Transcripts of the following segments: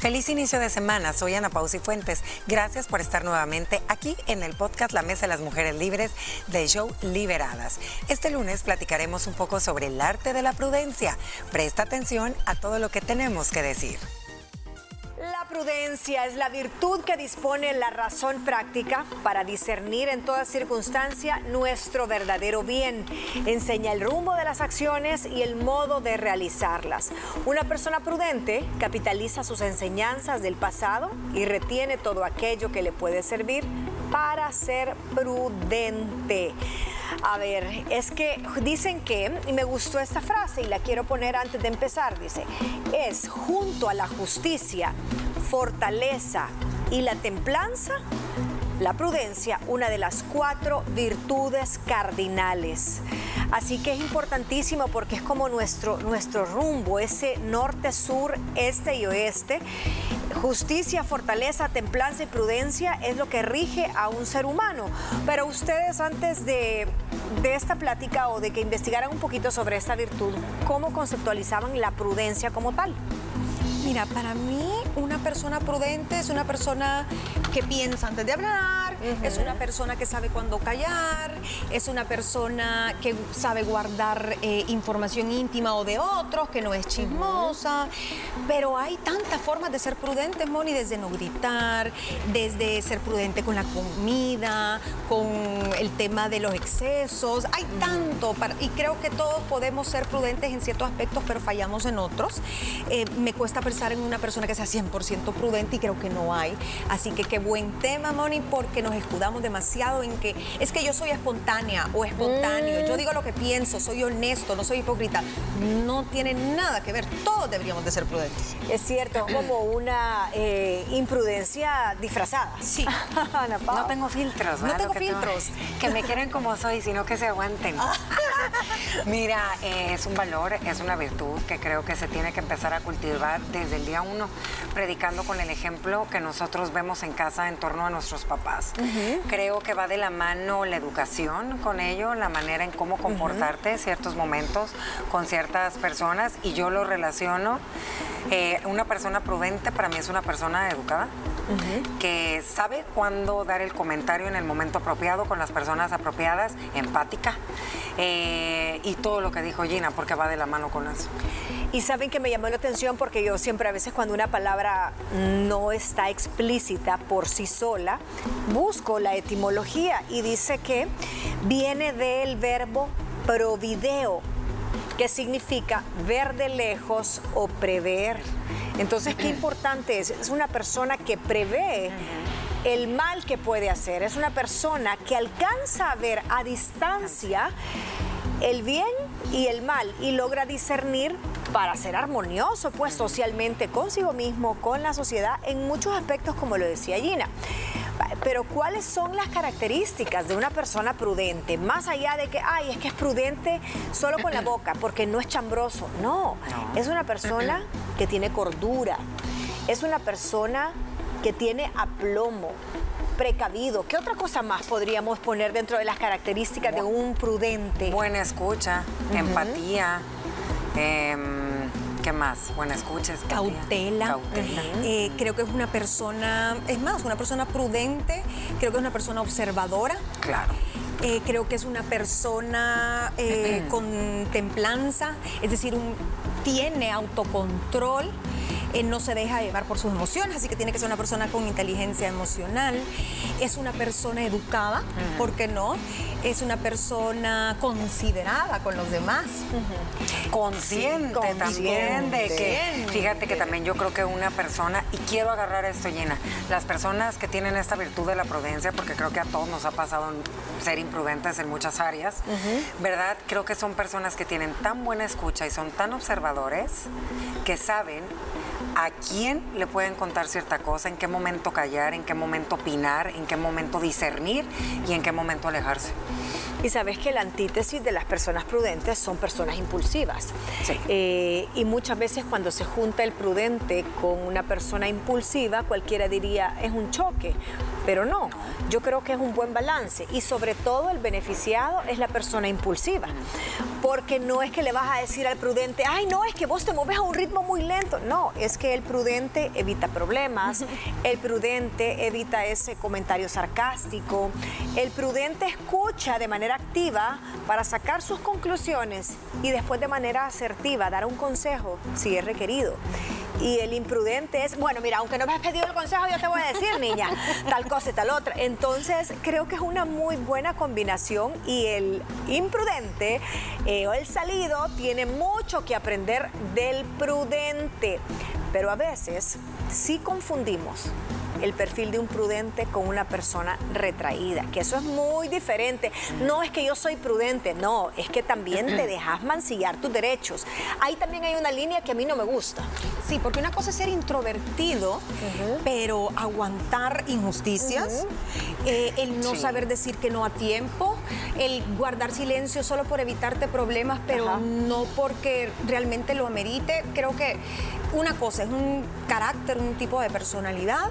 Feliz inicio de semana, soy Ana Pausi Fuentes. Gracias por estar nuevamente aquí en el podcast La Mesa de las Mujeres Libres del show Liberadas. Este lunes platicaremos un poco sobre el arte de la prudencia. Presta atención a todo lo que tenemos que decir. Prudencia es la virtud que dispone la razón práctica para discernir en toda circunstancia nuestro verdadero bien. Enseña el rumbo de las acciones y el modo de realizarlas. Una persona prudente capitaliza sus enseñanzas del pasado y retiene todo aquello que le puede servir para ser prudente. A ver, es que dicen que, y me gustó esta frase y la quiero poner antes de empezar, dice, es junto a la justicia, fortaleza y la templanza, la prudencia, una de las cuatro virtudes cardinales. Así que es importantísimo porque es como nuestro, nuestro rumbo, ese norte, sur, este y oeste. Justicia, fortaleza, templanza y prudencia es lo que rige a un ser humano. Pero ustedes antes de, de esta plática o de que investigaran un poquito sobre esta virtud, ¿cómo conceptualizaban la prudencia como tal? Mira, para mí una persona prudente es una persona que piensa antes de hablar, es una persona que sabe cuándo callar, es una persona que sabe guardar eh, información íntima o de otros, que no es chismosa. Pero hay tantas formas de ser prudente, Moni, desde no gritar, desde ser prudente con la comida, con el tema de los excesos. Hay tanto, para, y creo que todos podemos ser prudentes en ciertos aspectos, pero fallamos en otros. Eh, me cuesta pensar en una persona que sea 100% prudente y creo que no hay. Así que qué buen tema, Moni, porque nos escudamos demasiado en que es que yo soy espontánea o espontáneo, yo digo lo que pienso, soy honesto, no soy hipócrita. No tiene nada que ver, todos deberíamos de ser prudentes. Es cierto, como una eh, imprudencia disfrazada. Sí. No tengo filtros, No ¿verdad? tengo Lo que filtros. Que me quieren como soy, sino que se aguanten. Mira, eh, es un valor, es una virtud que creo que se tiene que empezar a cultivar desde el día uno, predicando con el ejemplo que nosotros vemos en casa en torno a nuestros papás. Creo que va de la mano la educación con ello, la manera en cómo comportarte ciertos momentos con ciertas personas y yo lo relaciono. eh, una persona prudente para mí es una persona educada que sabe cuándo dar el comentario en el momento apropiado con las personas apropiadas, empática eh, y todo lo que dijo Gina porque va de la mano con eso. Y saben que me llamó la atención porque yo siempre a veces cuando una palabra no está explícita por sí sola, busco la etimología y dice que viene del verbo provideo, que significa ver de lejos o prever. Entonces, qué importante es. Es una persona que prevé el mal que puede hacer. Es una persona que alcanza a ver a distancia el bien y el mal y logra discernir para ser armonioso, pues socialmente consigo mismo, con la sociedad, en muchos aspectos, como lo decía Gina. Pero ¿cuáles son las características de una persona prudente? Más allá de que, ay, es que es prudente solo con la boca, porque no es chambroso. No, es una persona que tiene cordura, es una persona que tiene aplomo, precavido. ¿Qué otra cosa más podríamos poner dentro de las características de un prudente? Buena escucha, empatía. em, ¿Qué más? Buena escucha, empatía, cautela. cautela. Eh, creo que es una persona, es más, una persona prudente, creo que es una persona observadora. Claro. Eh, creo que es una persona eh, con templanza, es decir, un- tiene autocontrol, eh, no se deja llevar por sus emociones, así que tiene que ser una persona con inteligencia emocional, es una persona educada, ¿por qué no? Es una persona considerada con los demás. Consciente, también de que, fíjate que también yo creo que una persona, y quiero agarrar esto llena, las personas que tienen esta virtud de la prudencia, porque creo que a todos nos ha pasado ser imprudentes en muchas áreas, ¿verdad? Creo que son personas que tienen tan buena escucha y son tan observadores que saben a quién le pueden contar cierta cosa, en qué momento callar, en qué momento opinar, en qué momento discernir y en qué momento alejarse. Y sabes que la antítesis de las personas prudentes son personas impulsivas. Sí. Eh, y muchas veces cuando se junta el prudente con una persona impulsiva, cualquiera diría es un choque. Pero no, yo creo que es un buen balance y sobre todo el beneficiado es la persona impulsiva, porque no es que le vas a decir al prudente, ay no, es que vos te mueves a un ritmo muy lento, no, es que el prudente evita problemas, el prudente evita ese comentario sarcástico, el prudente escucha de manera activa para sacar sus conclusiones y después de manera asertiva dar un consejo si es requerido. Y el imprudente es, bueno, mira, aunque no me has pedido el consejo, yo te voy a decir, niña, tal cosa y tal otra. Entonces, creo que es una muy buena combinación y el imprudente eh, o el salido tiene mucho que aprender del prudente. Pero a veces sí confundimos el perfil de un prudente con una persona retraída, que eso es muy diferente. No es que yo soy prudente, no, es que también te dejas mancillar tus derechos. Ahí también hay una línea que a mí no me gusta. Sí, porque una cosa es ser introvertido, pero aguantar injusticias, eh, el no saber decir que no a tiempo, el guardar silencio solo por evitarte problemas, pero no porque realmente lo amerite. Creo que una cosa es un carácter, un tipo de personalidad,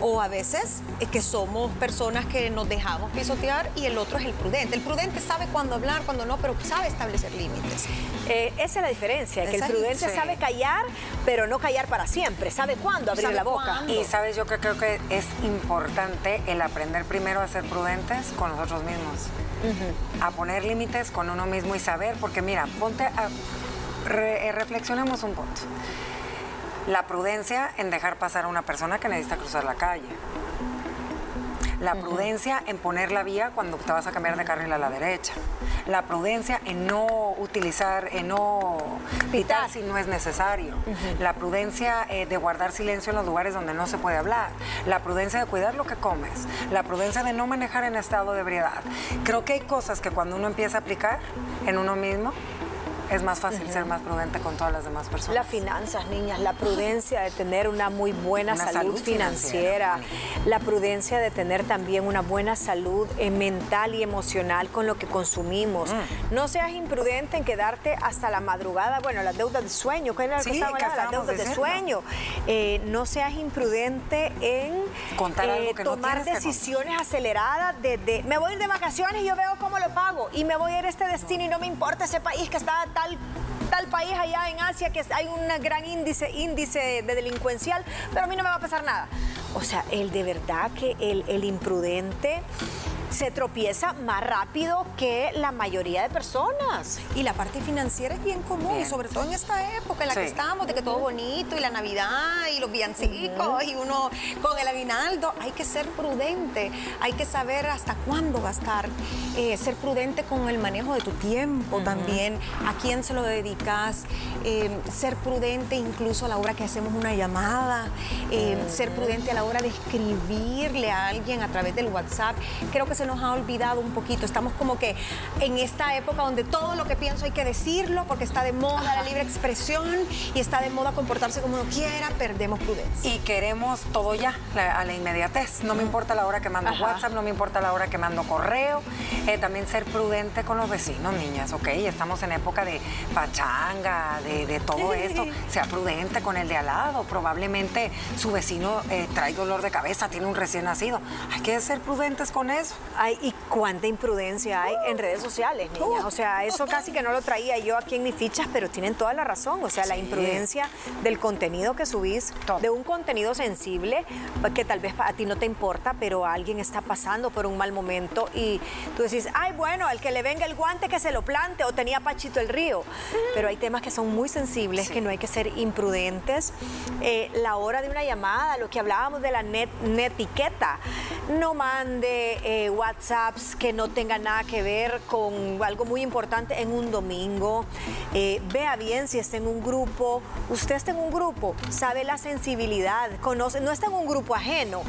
o a veces es que somos personas que nos dejamos pisotear y el otro es el prudente. El prudente sabe cuándo hablar, cuándo no, pero sabe establecer límites. Eh, esa es la diferencia, que el prudente sabe callar, pero no callar para siempre, sabe cuándo abrir la boca. Y sabes, yo creo que es importante el aprender primero a ser prudentes con nosotros mismos, a poner límites con uno mismo y saber, porque mira, ponte a, reflexionemos un punto la prudencia en dejar pasar a una persona que necesita cruzar la calle. La prudencia en poner la vía cuando te vas a cambiar de carril a la derecha. La prudencia en no utilizar, en no pitar si no es necesario. La prudencia eh, de guardar silencio en los lugares donde no se puede hablar. La prudencia de cuidar lo que comes. La prudencia de no manejar en estado de ebriedad. Creo que hay cosas que cuando uno empieza a aplicar en uno mismo, es más fácil ser más prudente con todas las demás personas. Las finanzas, niñas, la prudencia de tener una muy buena salud, financiera, la prudencia de tener también una buena salud eh, mental y emocional con lo que consumimos. Mm. No seas imprudente en quedarte hasta la madrugada, bueno, las deudas de sueño, ¿qué era lo que Las deudas de sueño. Eh, no seas imprudente en eh, tomar decisiones aceleradas de, me voy a ir de vacaciones y yo veo cómo lo pago y me voy a ir a este destino y no me importa ese país que está tal tal país allá en Asia que hay un gran índice, índice de delincuencial, pero a mí no me va a pasar nada. O sea, el de verdad que el, el imprudente se tropieza más rápido que la mayoría de personas. Y la parte financiera es bien común, sobre todo en esta época en la que estamos, de que todo bonito y la Navidad y los villancicos y uno con el aguinaldo. Hay que ser prudente, hay que saber hasta cuándo gastar, eh, ser prudente con el manejo de tu tiempo también, a quién se lo dedicas, eh, ser prudente incluso a la hora que hacemos una llamada, eh, ser prudente a la hora de escribirle a alguien a través del WhatsApp. Creo que se nos ha olvidado un poquito. Estamos como que en esta época donde todo lo que pienso hay que decirlo porque está de moda la libre expresión y está de moda comportarse como uno quiera, perdemos prudencia. Y queremos todo ya, a la inmediatez. No me importa la hora que mando WhatsApp, no me importa la hora que mando correo. Eh, también ser prudente con los vecinos, niñas, ¿ok? Estamos en época de pachanga, de, todo esto. Sea prudente con el de al lado. Probablemente su vecino eh, trae dolor de cabeza, tiene un recién nacido. Hay que ser prudentes con eso. Ay, y cuánta imprudencia hay en redes sociales, niñas. O sea, eso casi que no lo traía yo aquí en mis fichas, pero tienen toda la razón. O sea, la imprudencia del contenido que subís, de un contenido sensible, que tal vez a ti no te importa, pero alguien está pasando por un mal momento y tú decís, ay, bueno, el que le venga el guante que se lo plante o tenía Pachito el río. Pero hay temas que son muy sensibles, que no hay que ser imprudentes. Eh, la hora de una llamada, lo que hablábamos de la net, netiqueta, no mande eh, WhatsApps que no tengan nada que ver con algo muy importante en un domingo. Eh, vea bien si está en un grupo. Usted está en un grupo, sabe la sensibilidad, conoce, no está en un grupo ajeno.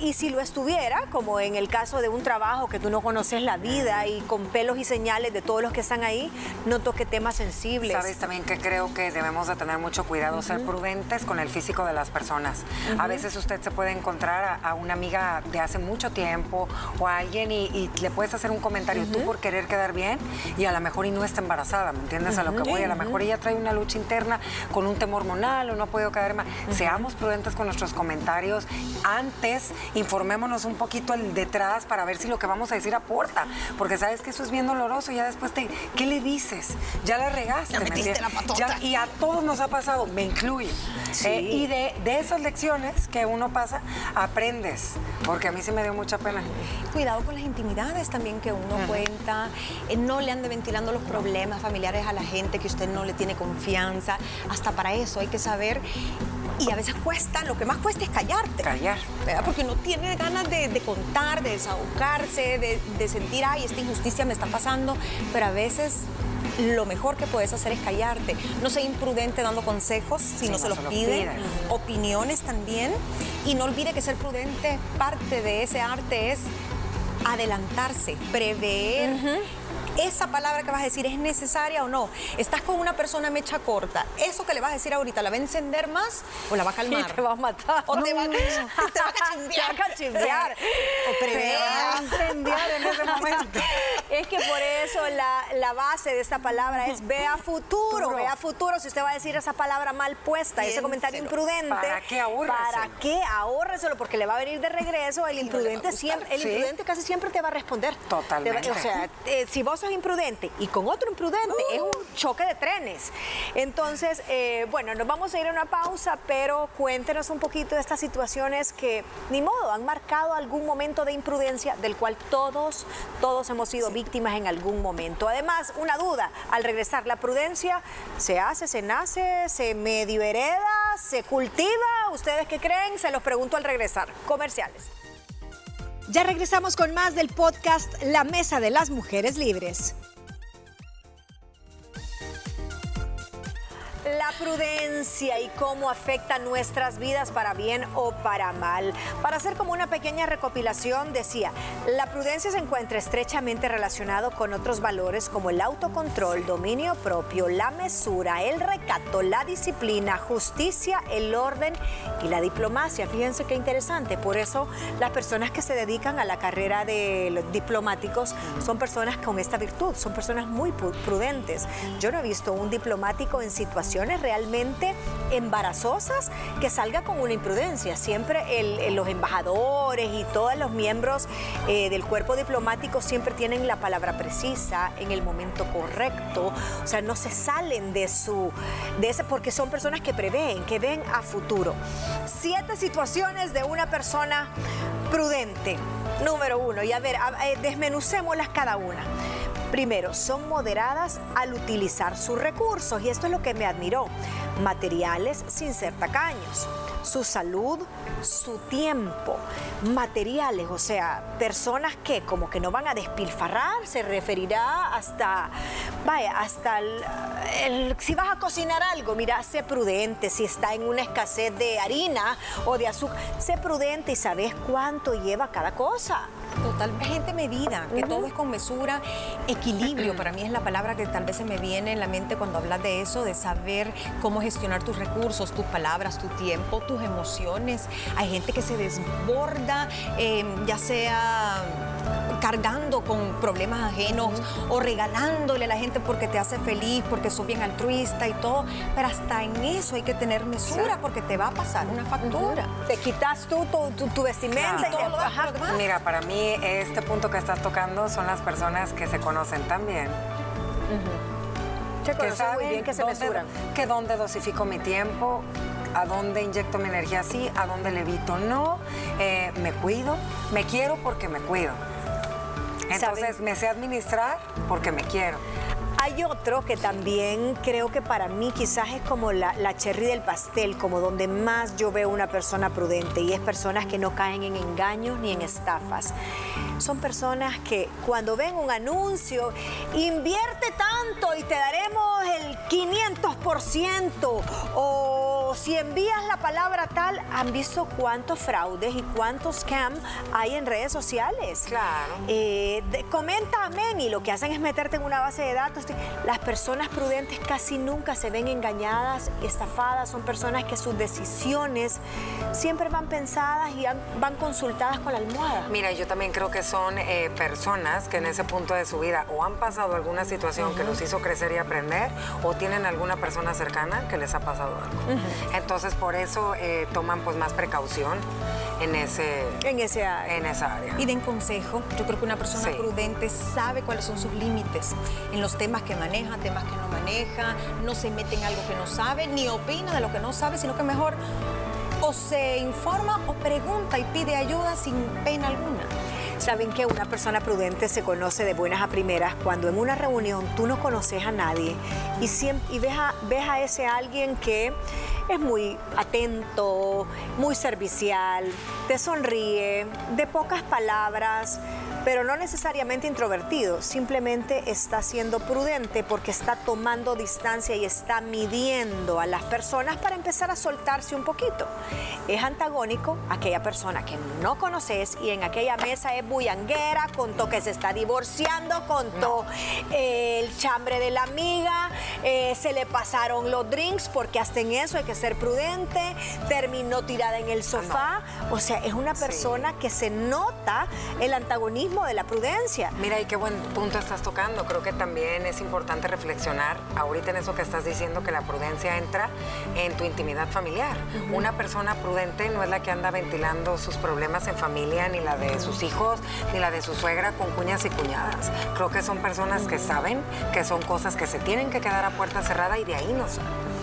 Y si lo estuviera, como en el caso de un trabajo que tú no conoces es la vida y con pelos y señales de todos los que están ahí, no toque temas sensibles. Sabes también que creo que debemos de tener mucho cuidado, ser prudentes con el físico de las personas. A veces usted se puede encontrar a, una amiga de hace mucho tiempo o a alguien y, le puedes hacer un comentario tú por querer quedar bien y a lo mejor y no está embarazada, ¿me entiendes? A lo que voy, a lo mejor ella trae una lucha interna con un temor hormonal o no ha podido quedar más. Seamos prudentes con nuestros comentarios. Antes, informémonos un poquito el detrás para ver si lo que vamos a decir aporta. Porque sabes que eso es bien doloroso. Ya después te, ¿qué le dices? Ya le regaste. Ya metiste la patota. y a todos nos ha pasado, me incluye. Eh, y de, esas lecciones que uno pasa, aprendes. Porque a mí se me dio mucha pena. Cuidado con las intimidades también que uno cuenta. Eh, no le ande ventilando los problemas familiares a la gente que usted no le tiene confianza. Hasta para eso hay que saber y a veces cuesta, lo que más cuesta es callarte. Callar. Porque no tiene ganas de, contar, de desahogarse, de, sentir, ay, esta injusticia me está pasando, pero a veces lo mejor que puedes hacer es callarte. No ser imprudente dando consejos si, no, se los piden, opiniones también. Y no olvide que ser prudente, parte de ese arte es adelantarse, prever esa palabra que vas a decir es necesaria o no. Estás con una persona mecha corta. Eso que le vas a decir ahorita, ¿la va a encender más o la va a calmar? te va a matar. O te, va, a, te va a cachimbear. Te va a cachimbear. o Te va a incendiar en ese momento. Es que por eso la, base de esta palabra es vea futuro. Vea futuro. Si usted va a decir esa palabra mal puesta, ese comentario imprudente. ¿Para qué ahórreselo? ¿Para qué ahórreselo? Porque le va a venir de regreso. El imprudente siempre, el imprudente casi siempre te va a responder. Totalmente. o sea, eh, si vos imprudente y con otro imprudente es un choque de trenes. Entonces, eh, bueno, nos vamos a ir a una pausa, pero cuéntenos un poquito de estas situaciones que, ni modo, han marcado algún momento de imprudencia del cual todos, todos hemos sido víctimas en algún momento. Además, una duda, al regresar, ¿la prudencia se hace, se nace, se medio hereda, se cultiva? ¿Ustedes qué creen? Se los pregunto al regresar. Comerciales. Ya regresamos con más del podcast La Mesa de las Mujeres Libres. La prudencia y cómo afecta nuestras vidas para bien o para mal. Para hacer como una pequeña recopilación, decía, la prudencia se encuentra estrechamente relacionado con otros valores como el autocontrol, dominio propio, la mesura, el recato, la disciplina, justicia, el orden y la diplomacia. Fíjense qué interesante. Por eso las personas que se dedican a la carrera de los diplomáticos son personas con esta virtud, son personas muy prudentes. Yo no he visto un diplomático en situación realmente embarazosas que salga con una imprudencia. Siempre los embajadores y todos los miembros eh, del cuerpo diplomático siempre tienen la palabra precisa en el momento correcto. O sea, no se salen de su, de ese, porque son personas que prevén, que ven a futuro. Siete situaciones de una persona prudente. Número uno, y a ver, eh, desmenucémoslas cada una. Primero, son moderadas al utilizar sus recursos y esto es lo que me admiró. Materiales sin ser tacaños su salud, su tiempo, materiales, o sea, personas que como que no van a despilfarrar, se referirá hasta, vaya, hasta el, si vas a cocinar algo, mira, sé prudente, si está en una escasez de harina o de azúcar, sé prudente y sabes cuánto lleva cada cosa. Totalmente medida, que todo es con mesura, equilibrio, para mí es la palabra que tal vez se me viene en la mente cuando hablas de eso, de saber cómo gestionar tus recursos, tus palabras, tu tiempo, tus emociones. Hay gente que se desborda, eh, ya sea cargando con problemas ajenos o regalándole a la gente porque te hace feliz, porque sos bien altruista y todo. Pero hasta en eso hay que tener mesura porque te va a pasar una factura. Te quitas tú tu, vestimenta y todo lo demás. Mira, para mí este punto que estás tocando son las personas que se conocen también. que saben muy bien que se mesuran. Que dónde dosifico mi tiempo, a dónde inyecto mi energía sí, a dónde le evito no, eh, me cuido, me quiero porque me cuido. Entonces me sé administrar porque me quiero. Hay otro que también creo que para mí quizás es como la, la, cherry del pastel, como donde más yo veo una persona prudente y es personas que no caen en engaños ni en estafas. Son personas que cuando ven un anuncio, invierte tanto y te daremos el 500% o si envías la palabra tal, han visto cuántos fraudes y cuántos scams hay en redes sociales. Claro. Eh, comenta amén y lo que hacen es meterte en una base de datos. Las personas prudentes casi nunca se ven engañadas, estafadas, son personas que sus decisiones siempre van pensadas y van consultadas con la almohada. Mira, yo también creo que son eh, personas que en ese punto de su vida o han pasado alguna situación que los hizo crecer y aprender o tienen alguna persona cercana que les ha pasado algo. Entonces, por eso eh, toman pues más precaución en ese en ese en esa área. Piden consejo. Yo creo que una persona prudente sabe cuáles son sus límites en los temas que maneja, temas que no maneja, no se mete en algo que no sabe, ni opina de lo que no sabe, sino que mejor o se informa o pregunta y pide ayuda sin pena alguna. Saben que una persona prudente se conoce de buenas a primeras cuando en una reunión tú no conoces a nadie y, y ves, a, ves a ese alguien que es muy atento, muy servicial, te sonríe, de pocas palabras, pero no necesariamente introvertido, simplemente está siendo prudente porque está tomando distancia y está midiendo a las personas para empezar a soltarse un poquito. Es antagónico aquella persona que no conoces y en aquella mesa es bullanguera, contó que se está divorciando, contó eh, el chambre de la amiga, eh, se le pasaron los drinks porque hasta en eso hay que ser prudente, terminó tirada en el sofá, o sea, es una persona que se nota el antagonismo de la prudencia. Mira, y qué buen punto estás tocando. Creo que también es importante reflexionar ahorita en eso que estás diciendo, que la prudencia entra en tu intimidad familiar. Una persona prudente no es la que anda ventilando sus problemas en familia, ni la de sus hijos, ni la de su suegra con cuñas y cuñadas. Creo que son personas que saben que son cosas que se tienen que quedar a puerta cerrada y de ahí no salen.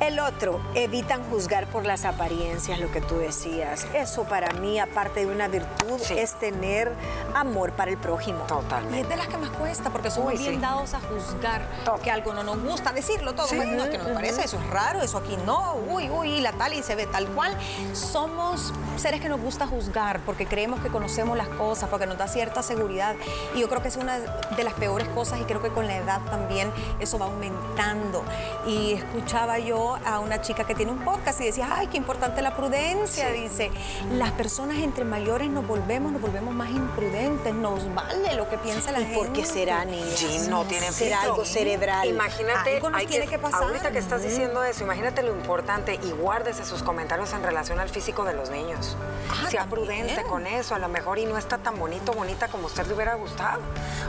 El otro, evitan juzgar por las apariencias, lo que tú decías. Eso para mí, aparte de una virtud, es tener amor para el prójimo. Totalmente. Y es de las que más cuesta, porque somos bien dados a juzgar que algo no nos gusta, decirlo todo. No, es que no me parece, eso es raro, eso aquí no, uy, uy, la tal y se ve tal cual. Somos seres que nos gusta juzgar porque creemos que conocemos las cosas, porque nos da cierta seguridad. Y yo creo que es una de las peores cosas y creo que con la edad también eso va aumentando. Y escuchaba yo a una chica que tiene un podcast y decía, ay, qué importante la prudencia. Dice, las personas entre mayores nos volvemos, nos volvemos más imprudentes, nos vale lo que piensa la gente. ¿Por qué será, niña? no tiene Será algo cerebral. Imagínate, algo nos tiene que, pasar. Ahorita que estás diciendo eso, imagínate lo importante y guárdese sus comentarios en relación al físico de los niños. Ah, sea prudente con eso, a lo mejor y no está tan bonito, bonita como usted le hubiera gustado.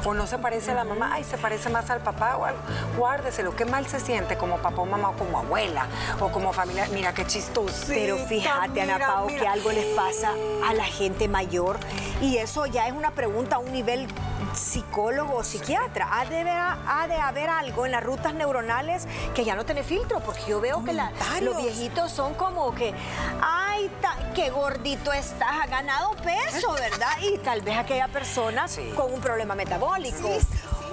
O no se parece a la mamá, ay, se parece más al papá o algo. Guárdeselo, qué mal se siente como papá o mamá o como abuela o como familia. Mira qué chistoso. Pero fíjate, Ana Pao, que algo les pasa a la gente mayor y eso ya es una pregunta a un nivel psicólogo o psiquiatra. Ha de, ha de haber algo en las rutas neuronales que ya no tiene filtro, porque yo veo que los viejitos son como que, ay, qué gordito estás, ha ganado peso, ¿verdad? Y tal vez aquella persona con un problema metabólico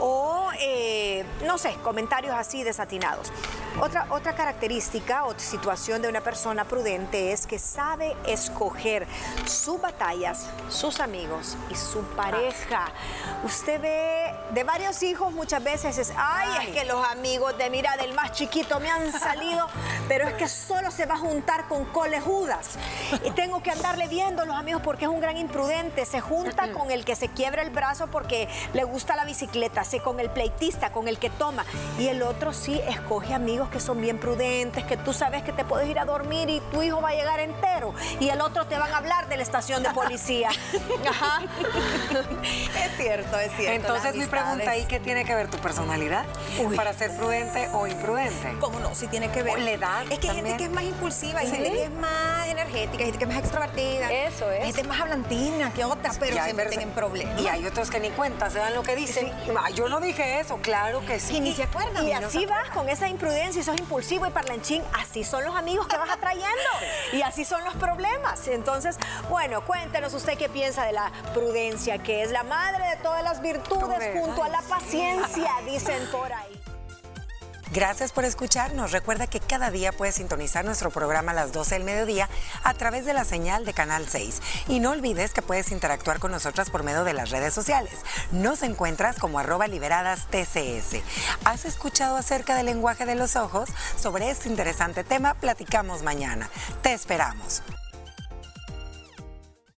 o, eh, no sé, comentarios así desatinados. Otra, otra característica o situación de una persona prudente es que sabe escoger sus batallas, sus amigos y su pareja. Usted ve de varios hijos muchas veces es, ay, es que los amigos de mira del más chiquito me han salido, pero es que solo se va a juntar con colejudas. Y tengo que andarle viendo los amigos porque es un gran imprudente. Se junta con el que se quiebra el brazo porque le gusta la bicicleta, se con el pleitista, con el que toma. Y el otro sí escoge amigos que son bien prudentes, que tú sabes que te puedes ir a dormir y tu hijo va a llegar entero. Y el otro te van a hablar de la estación de policía. Ajá. es cierto, es cierto. Entonces mi pregunta ahí, ¿qué tiene que ver tu personalidad para ser prudente o imprudente? ¿Cómo no? Si tiene que ver. O la edad Es que hay gente que es más impulsiva, hay gente que es más energética, hay gente que es más extrovertida. Eso es. Hay gente más hablantina que otra, pero se meten en problemas. Y hay otros que ni cuenta, se dan lo que dicen. Yo no dije eso, claro que sí. Y ni se acuerdan. Y así vas con esa imprudencia si sos impulsivo y parlanchín, así son los amigos que vas atrayendo y así son los problemas. Entonces, bueno, cuéntenos usted qué piensa de la prudencia, que es la madre de todas las virtudes junto a la paciencia, dicen por ahí. Gracias por escucharnos. Recuerda que cada día puedes sintonizar nuestro programa a las 12 del mediodía a través de la señal de Canal 6. Y no olvides que puedes interactuar con nosotras por medio de las redes sociales. Nos encuentras como arroba liberadas TCS. ¿Has escuchado acerca del lenguaje de los ojos? Sobre este interesante tema platicamos mañana. Te esperamos.